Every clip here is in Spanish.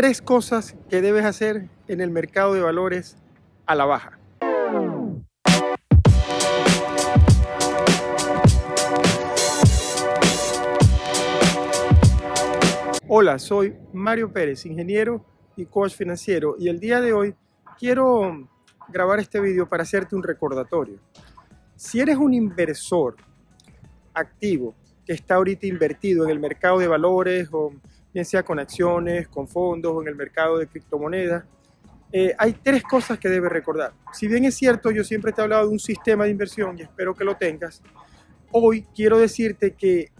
tres cosas que debes hacer en el mercado de valores a la baja. Hola, soy Mario Pérez, ingeniero y coach financiero y el día de hoy quiero grabar este video para hacerte un recordatorio. Si eres un inversor activo que está ahorita invertido en el mercado de valores o bien sea con acciones, con fondos o en el mercado de criptomonedas, eh, hay tres cosas que debes recordar. Si bien es cierto, yo siempre te he hablado de un sistema de inversión y espero que lo tengas, hoy quiero decirte que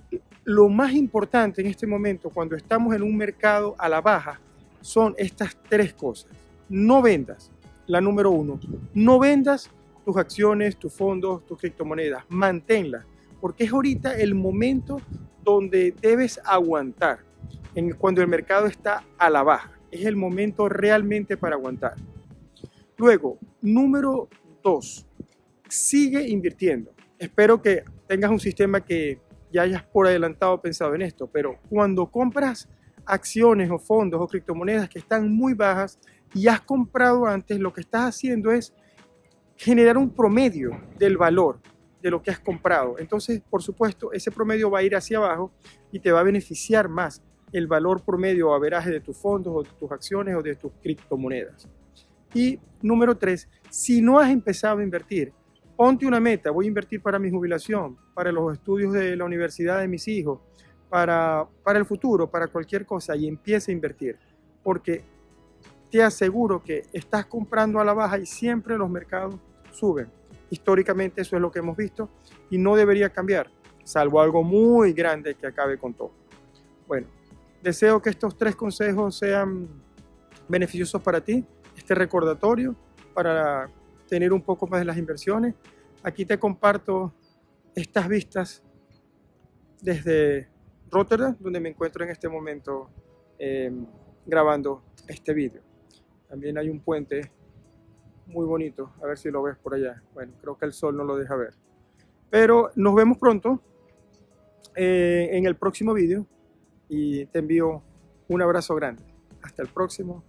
lo más importante en este momento, cuando estamos en un mercado a la baja, son estas tres cosas. No vendas, la número uno. No vendas tus acciones, tus fondos, tus criptomonedas. Manténlas, porque es ahorita el momento donde debes aguantar, en, cuando el mercado está a la baja. Es el momento realmente para aguantar. Luego, número dos, sigue invirtiendo. Espero que tengas un sistema que ya hayas por adelantado pensado en esto, pero cuando compras acciones o fondos o criptomonedas que están muy bajas y has comprado antes, lo que estás haciendo es generar un promedio del valor de lo que has comprado. Entonces, por supuesto, ese promedio va a ir hacia abajo y te va a beneficiar más el valor promedio o averaje de tus fondos o de tus acciones o de tus criptomonedas. Y número tres, si no has empezado a invertir, ponte una meta, voy a invertir para mi jubilación, para los estudios de la universidad de mis hijos, para, para el futuro, para cualquier cosa y empieza a invertir. Porque te aseguro que estás comprando a la baja y siempre los mercados suben. Históricamente eso es lo que hemos visto y no debería cambiar, salvo algo muy grande que acabe con todo. Bueno, deseo que estos tres consejos sean beneficiosos para ti, este recordatorio para tener un poco más de las inversiones. Aquí te comparto estas vistas desde Rotterdam, donde me encuentro en este momento eh, grabando este vídeo. También hay un puente muy bonito, a ver si lo ves por allá. Bueno, creo que el sol no lo deja ver. Pero nos vemos pronto eh, en el próximo vídeo y te envío un abrazo grande. Hasta el próximo.